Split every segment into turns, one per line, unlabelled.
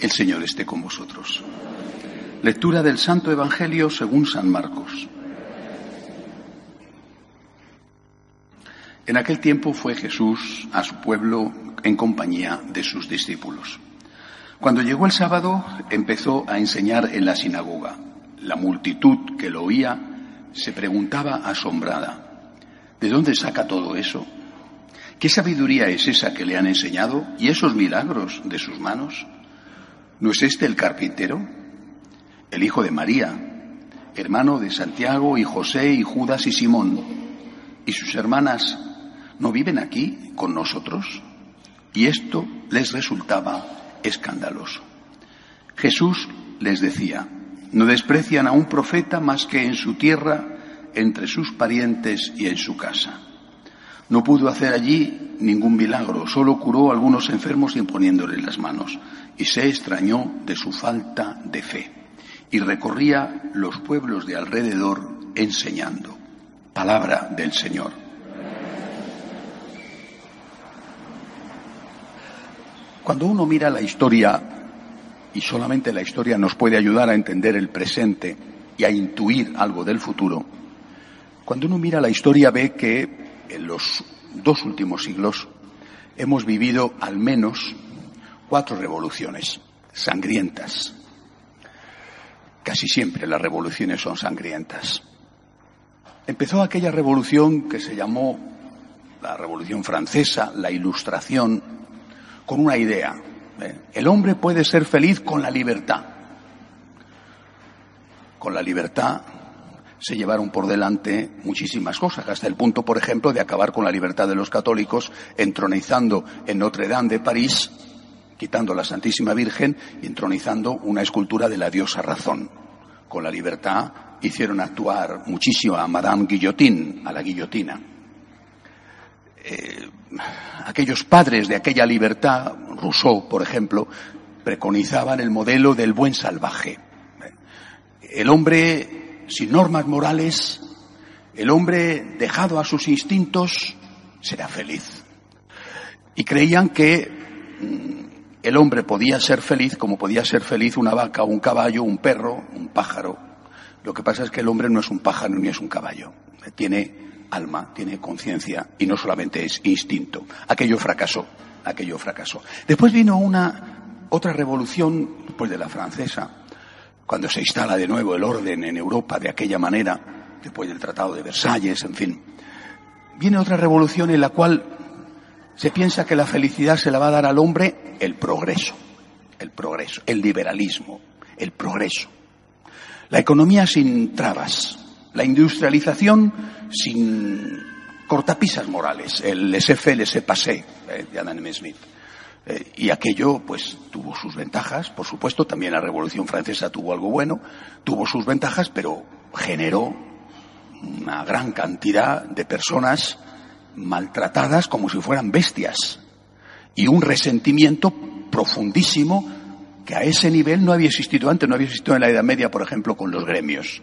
El Señor esté con vosotros. Lectura del Santo Evangelio según San Marcos. En aquel tiempo fue Jesús a su pueblo en compañía de sus discípulos. Cuando llegó el sábado empezó a enseñar en la sinagoga. La multitud que lo oía se preguntaba asombrada, ¿de dónde saca todo eso? ¿Qué sabiduría es esa que le han enseñado y esos milagros de sus manos? ¿No es este el carpintero? El hijo de María, hermano de Santiago y José y Judas y Simón. ¿Y sus hermanas no viven aquí con nosotros? Y esto les resultaba escandaloso. Jesús les decía, no desprecian a un profeta más que en su tierra, entre sus parientes y en su casa. No pudo hacer allí ningún milagro, solo curó a algunos enfermos imponiéndoles las manos, y se extrañó de su falta de fe, y recorría los pueblos de alrededor enseñando. Palabra del Señor. Cuando uno mira la historia, y solamente la historia nos puede ayudar a entender el presente y a intuir algo del futuro, cuando uno mira la historia ve que en los dos últimos siglos hemos vivido al menos cuatro revoluciones sangrientas. Casi siempre las revoluciones son sangrientas. Empezó aquella revolución que se llamó la Revolución Francesa, la Ilustración, con una idea. ¿eh? El hombre puede ser feliz con la libertad. Con la libertad se llevaron por delante muchísimas cosas, hasta el punto, por ejemplo, de acabar con la libertad de los católicos, entronizando en Notre Dame de París, quitando la Santísima Virgen y entronizando una escultura de la diosa razón. Con la libertad hicieron actuar muchísimo a Madame Guillotin, a la guillotina. Eh, aquellos padres de aquella libertad, Rousseau, por ejemplo, preconizaban el modelo del buen salvaje. El hombre sin normas morales, el hombre dejado a sus instintos, será feliz. Y creían que mm, el hombre podía ser feliz como podía ser feliz una vaca, un caballo, un perro, un pájaro. Lo que pasa es que el hombre no es un pájaro ni es un caballo. Tiene alma, tiene conciencia y no solamente es instinto. Aquello fracasó, aquello fracasó. Después vino una otra revolución, después de la francesa, cuando se instala de nuevo el orden en Europa de aquella manera, después del Tratado de Versalles, en fin. Viene otra revolución en la cual se piensa que la felicidad se la va a dar al hombre el progreso, el progreso, el liberalismo, el progreso. La economía sin trabas, la industrialización sin cortapisas morales, el laissez-faire, laissez-passer eh, de Adam Smith. Eh, y aquello, pues, tuvo sus ventajas, por supuesto, también la Revolución Francesa tuvo algo bueno, tuvo sus ventajas, pero generó una gran cantidad de personas maltratadas como si fueran bestias y un resentimiento profundísimo que a ese nivel no había existido antes, no había existido en la Edad Media, por ejemplo, con los gremios.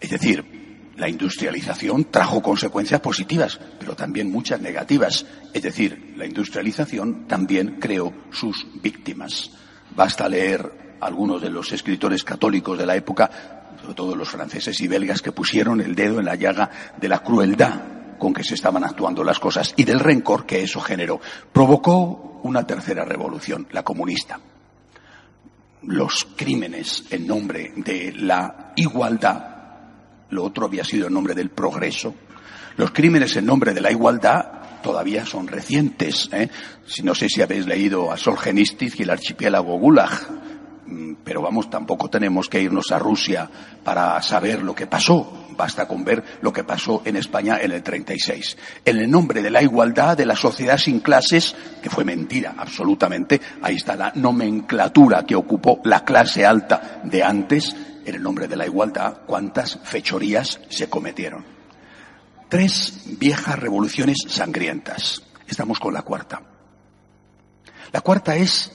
Es decir, la industrialización trajo consecuencias positivas, pero también muchas negativas. Es decir, la industrialización también creó sus víctimas. Basta leer algunos de los escritores católicos de la época, sobre todo los franceses y belgas, que pusieron el dedo en la llaga de la crueldad con que se estaban actuando las cosas y del rencor que eso generó. Provocó una tercera revolución, la comunista. Los crímenes en nombre de la igualdad lo otro había sido en nombre del progreso. Los crímenes en nombre de la igualdad todavía son recientes. ¿eh? Si no sé si habéis leído a Solzhenitsyn y el archipiélago Gulag, mm, pero vamos, tampoco tenemos que irnos a Rusia para saber lo que pasó. Basta con ver lo que pasó en España en el 36. En el nombre de la igualdad, de la sociedad sin clases, que fue mentira, absolutamente, ahí está la nomenclatura que ocupó la clase alta de antes, en el nombre de la igualdad, cuántas fechorías se cometieron. Tres viejas revoluciones sangrientas. Estamos con la cuarta. La cuarta es,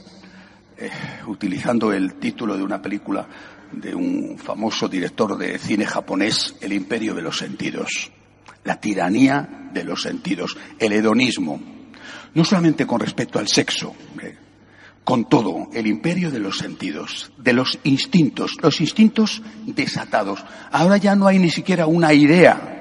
eh, utilizando el título de una película de un famoso director de cine japonés, El imperio de los sentidos. La tiranía de los sentidos, el hedonismo. No solamente con respecto al sexo, con todo, el imperio de los sentidos, de los instintos, los instintos desatados. Ahora ya no hay ni siquiera una idea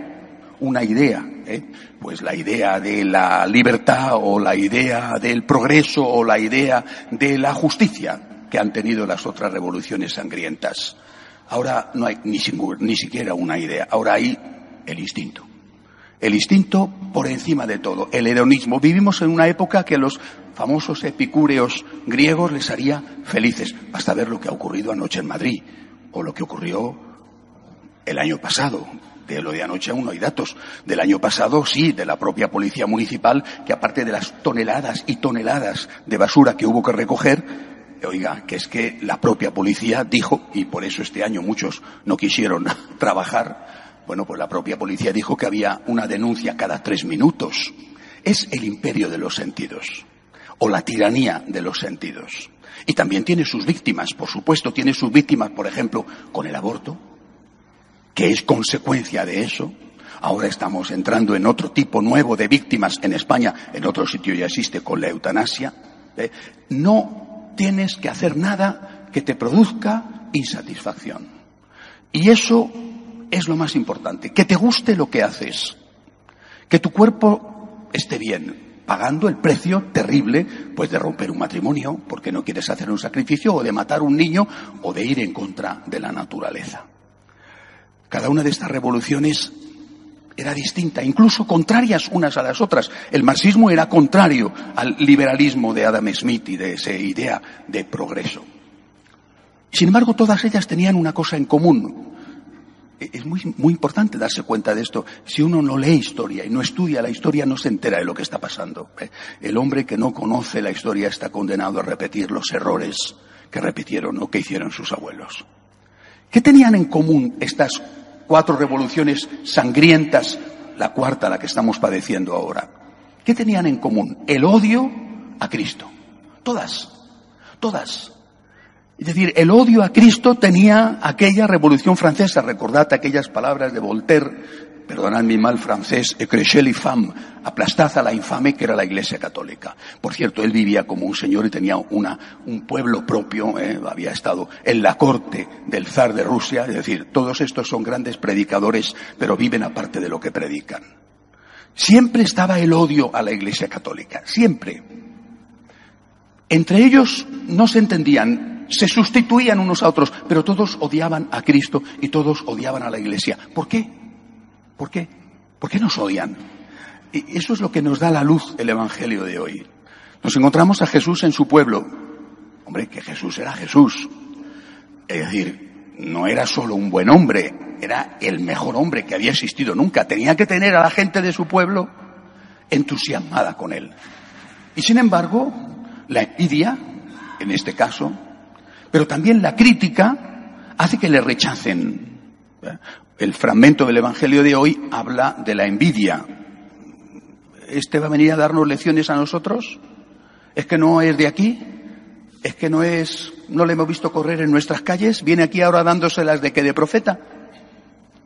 una idea, ¿eh? pues la idea de la libertad o la idea del progreso o la idea de la justicia que han tenido las otras revoluciones sangrientas. Ahora no hay ni, ni siquiera una idea, ahora hay el instinto. El instinto por encima de todo, el hedonismo. Vivimos en una época que a los famosos epicúreos griegos les haría felices. Basta ver lo que ha ocurrido anoche en Madrid o lo que ocurrió el año pasado de lo de anoche aún no hay datos. Del año pasado, sí, de la propia policía municipal, que aparte de las toneladas y toneladas de basura que hubo que recoger, oiga, que es que la propia policía dijo, y por eso este año muchos no quisieron trabajar, bueno, pues la propia policía dijo que había una denuncia cada tres minutos. Es el imperio de los sentidos, o la tiranía de los sentidos. Y también tiene sus víctimas, por supuesto, tiene sus víctimas, por ejemplo, con el aborto, que es consecuencia de eso. Ahora estamos entrando en otro tipo nuevo de víctimas en España, en otro sitio ya existe con la eutanasia. ¿eh? No tienes que hacer nada que te produzca insatisfacción. Y eso es lo más importante, que te guste lo que haces, que tu cuerpo esté bien, pagando el precio terrible, pues de romper un matrimonio, porque no quieres hacer un sacrificio, o de matar un niño, o de ir en contra de la naturaleza. Cada una de estas revoluciones era distinta, incluso contrarias unas a las otras. El marxismo era contrario al liberalismo de Adam Smith y de esa idea de progreso. Sin embargo, todas ellas tenían una cosa en común. E-, es muy, muy importante darse cuenta de esto. Si uno no lee historia y no estudia la historia, no se entera de lo que está pasando. ¿eh? El hombre que no conoce la historia está condenado a repetir los errores que repitieron o que hicieron sus abuelos. ¿Qué tenían en común estas cuatro revoluciones sangrientas, la cuarta, la que estamos padeciendo ahora. ¿Qué tenían en común? El odio a Cristo. Todas, todas. Es decir, el odio a Cristo tenía aquella revolución francesa. Recordad aquellas palabras de Voltaire perdonad mi mal francés, ecrechez femme, aplastad a la infame que era la Iglesia Católica. Por cierto, él vivía como un señor y tenía una, un pueblo propio, eh, había estado en la corte del zar de Rusia, es decir, todos estos son grandes predicadores, pero viven aparte de lo que predican. Siempre estaba el odio a la Iglesia Católica, siempre. Entre ellos no se entendían, se sustituían unos a otros, pero todos odiaban a Cristo y todos odiaban a la Iglesia. ¿Por qué? ¿Por qué? ¿Por qué nos odian? Y eso es lo que nos da la luz el Evangelio de hoy. Nos encontramos a Jesús en su pueblo. Hombre, que Jesús era Jesús. Es decir, no era solo un buen hombre, era el mejor hombre que había existido nunca. Tenía que tener a la gente de su pueblo entusiasmada con él. Y sin embargo, la envidia, en este caso, pero también la crítica, hace que le rechacen. El fragmento del Evangelio de hoy habla de la envidia. ¿Este va a venir a darnos lecciones a nosotros? ¿Es que no es de aquí? ¿Es que no es, no le hemos visto correr en nuestras calles? ¿Viene aquí ahora dándoselas de que de profeta?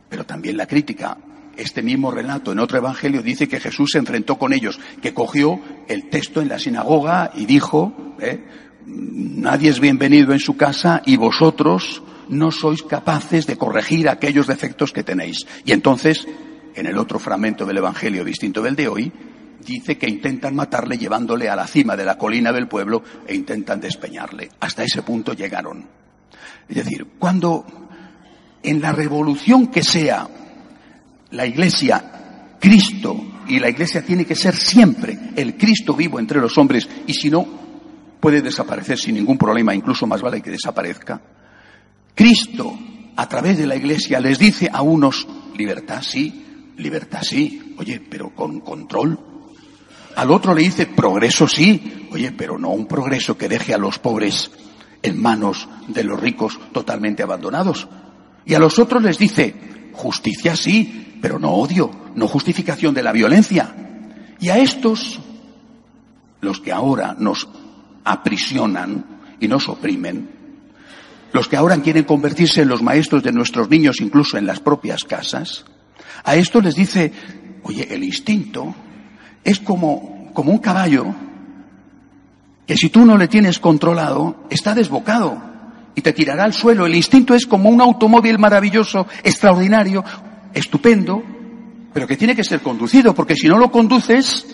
Pero también la crítica. Este mismo relato en otro evangelio dice que Jesús se enfrentó con ellos, que cogió el texto en la sinagoga y dijo, ¿eh? Nadie es bienvenido en su casa y vosotros no sois capaces de corregir aquellos defectos que tenéis. Y entonces, en el otro fragmento del Evangelio distinto del de hoy, dice que intentan matarle llevándole a la cima de la colina del pueblo e intentan despeñarle. Hasta ese punto llegaron. Es decir, cuando en la revolución que sea la Iglesia Cristo y la iglesia tiene que ser siempre el Cristo vivo entre los hombres y si no, puede desaparecer sin ningún problema, incluso más vale que desaparezca. Cristo, a través de la iglesia, les dice a unos, libertad sí, libertad sí, oye, pero con control. Al otro le dice, progreso sí, oye, pero no un progreso que deje a los pobres en manos de los ricos totalmente abandonados. Y a los otros les dice, justicia sí, pero no odio, no justificación de la violencia. Y a estos, los que ahora nos aprisionan y nos oprimen, los que ahora quieren convertirse en los maestros de nuestros niños incluso en las propias casas, a estos les dice, oye, el instinto es como, como un caballo que si tú no le tienes controlado, está desbocado y te tirará al suelo. El instinto es como un automóvil maravilloso, extraordinario, estupendo, pero que tiene que ser conducido, porque si no lo conduces,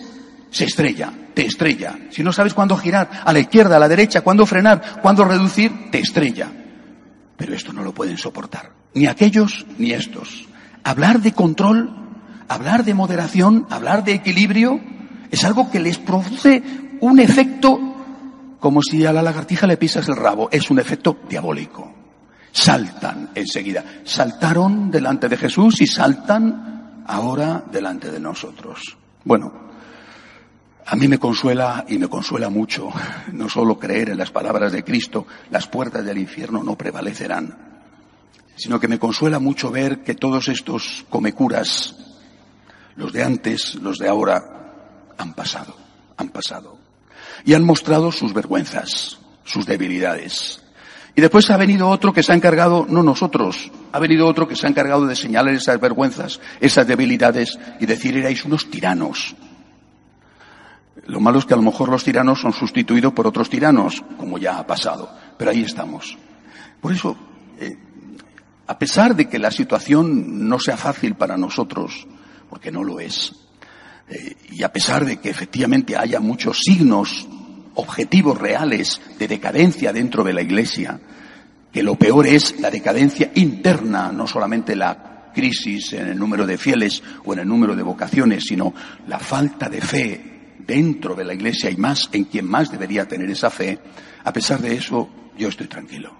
se estrella, te estrella. Si no sabes cuándo girar, a la izquierda, a la derecha, cuándo frenar, cuándo reducir, te estrella. Pero esto no lo pueden soportar, ni aquellos ni estos. Hablar de control, hablar de moderación, hablar de equilibrio, es algo que les produce un efecto como si a la lagartija le pisas el rabo. Es un efecto diabólico. Saltan enseguida. Saltaron delante de Jesús y saltan ahora delante de nosotros. Bueno, a mí me consuela y me consuela mucho no solo creer en las palabras de Cristo, las puertas del infierno no prevalecerán, sino que me consuela mucho ver que todos estos comecuras, los de antes, los de ahora, han pasado, han pasado y han mostrado sus vergüenzas, sus debilidades. Y después ha venido otro que se ha encargado, no nosotros, ha venido otro que se ha encargado de señalar esas vergüenzas, esas debilidades y decir erais unos tiranos. Lo malo es que a lo mejor los tiranos son sustituidos por otros tiranos, como ya ha pasado. Pero ahí estamos. Por eso, eh, a pesar de que la situación no sea fácil para nosotros, porque no lo es, eh, y a pesar de que efectivamente haya muchos signos objetivos reales de decadencia dentro de la Iglesia, que lo peor es la decadencia interna, no solamente la crisis en el número de fieles o en el número de vocaciones, sino la falta de fe dentro de la Iglesia y más en quien más debería tener esa fe, a pesar de eso, yo estoy tranquilo.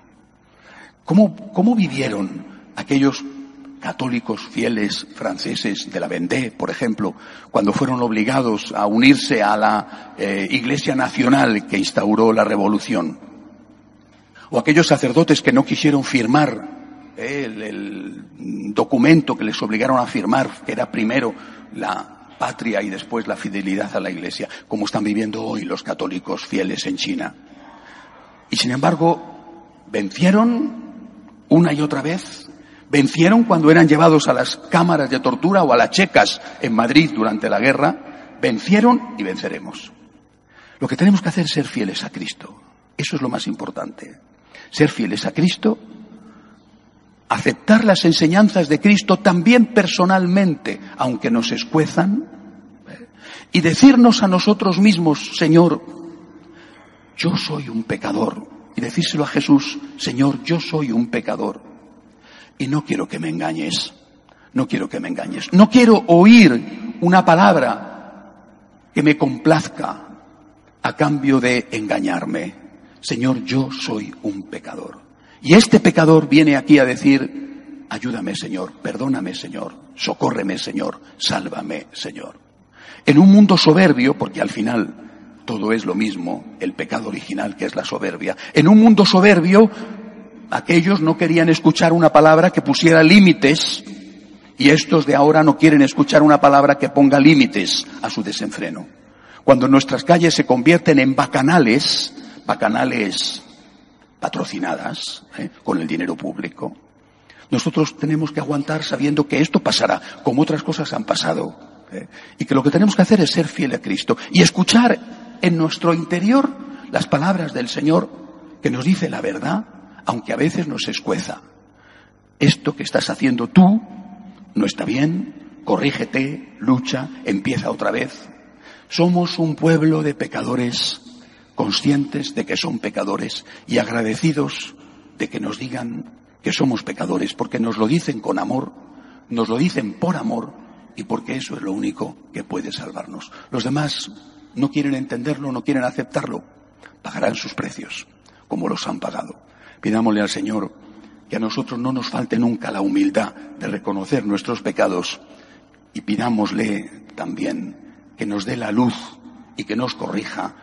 ¿Cómo, cómo vivieron aquellos católicos fieles franceses de la Vendée, por ejemplo, cuando fueron obligados a unirse a la eh, Iglesia Nacional que instauró la Revolución. O aquellos sacerdotes que no quisieron firmar eh, el, el documento que les obligaron a firmar, que era primero la patria y después la fidelidad a la Iglesia, como están viviendo hoy los católicos fieles en China. Y sin embargo, vencieron una y otra vez Vencieron cuando eran llevados a las cámaras de tortura o a las checas en Madrid durante la guerra. Vencieron y venceremos. Lo que tenemos que hacer es ser fieles a Cristo. Eso es lo más importante. Ser fieles a Cristo, aceptar las enseñanzas de Cristo también personalmente, aunque nos escuezan, y decirnos a nosotros mismos, Señor, yo soy un pecador. Y decírselo a Jesús, Señor, yo soy un pecador. Y no quiero que me engañes. No quiero que me engañes. No quiero oír una palabra que me complazca a cambio de engañarme. Señor, yo soy un pecador. Y este pecador viene aquí a decir, ayúdame Señor, perdóname Señor, socórreme Señor, sálvame Señor. En un mundo soberbio, porque al final todo es lo mismo, el pecado original que es la soberbia, en un mundo soberbio aquellos no querían escuchar una palabra que pusiera límites y estos de ahora no quieren escuchar una palabra que ponga límites a su desenfreno. Cuando nuestras calles se convierten en bacanales, bacanales patrocinadas ¿eh? con el dinero público, nosotros tenemos que aguantar sabiendo que esto pasará, como otras cosas han pasado, ¿eh? y que lo que tenemos que hacer es ser fiel a Cristo y escuchar en nuestro interior las palabras del Señor que nos dice la verdad aunque a veces nos escueza. Esto que estás haciendo tú no está bien, corrígete, lucha, empieza otra vez. Somos un pueblo de pecadores conscientes de que son pecadores y agradecidos de que nos digan que somos pecadores, porque nos lo dicen con amor, nos lo dicen por amor y porque eso es lo único que puede salvarnos. Los demás no quieren entenderlo, no quieren aceptarlo, pagarán sus precios, como los han pagado. Pidámosle al Señor que a nosotros no nos falte nunca la humildad de reconocer nuestros pecados y pidámosle también que nos dé la luz y que nos corrija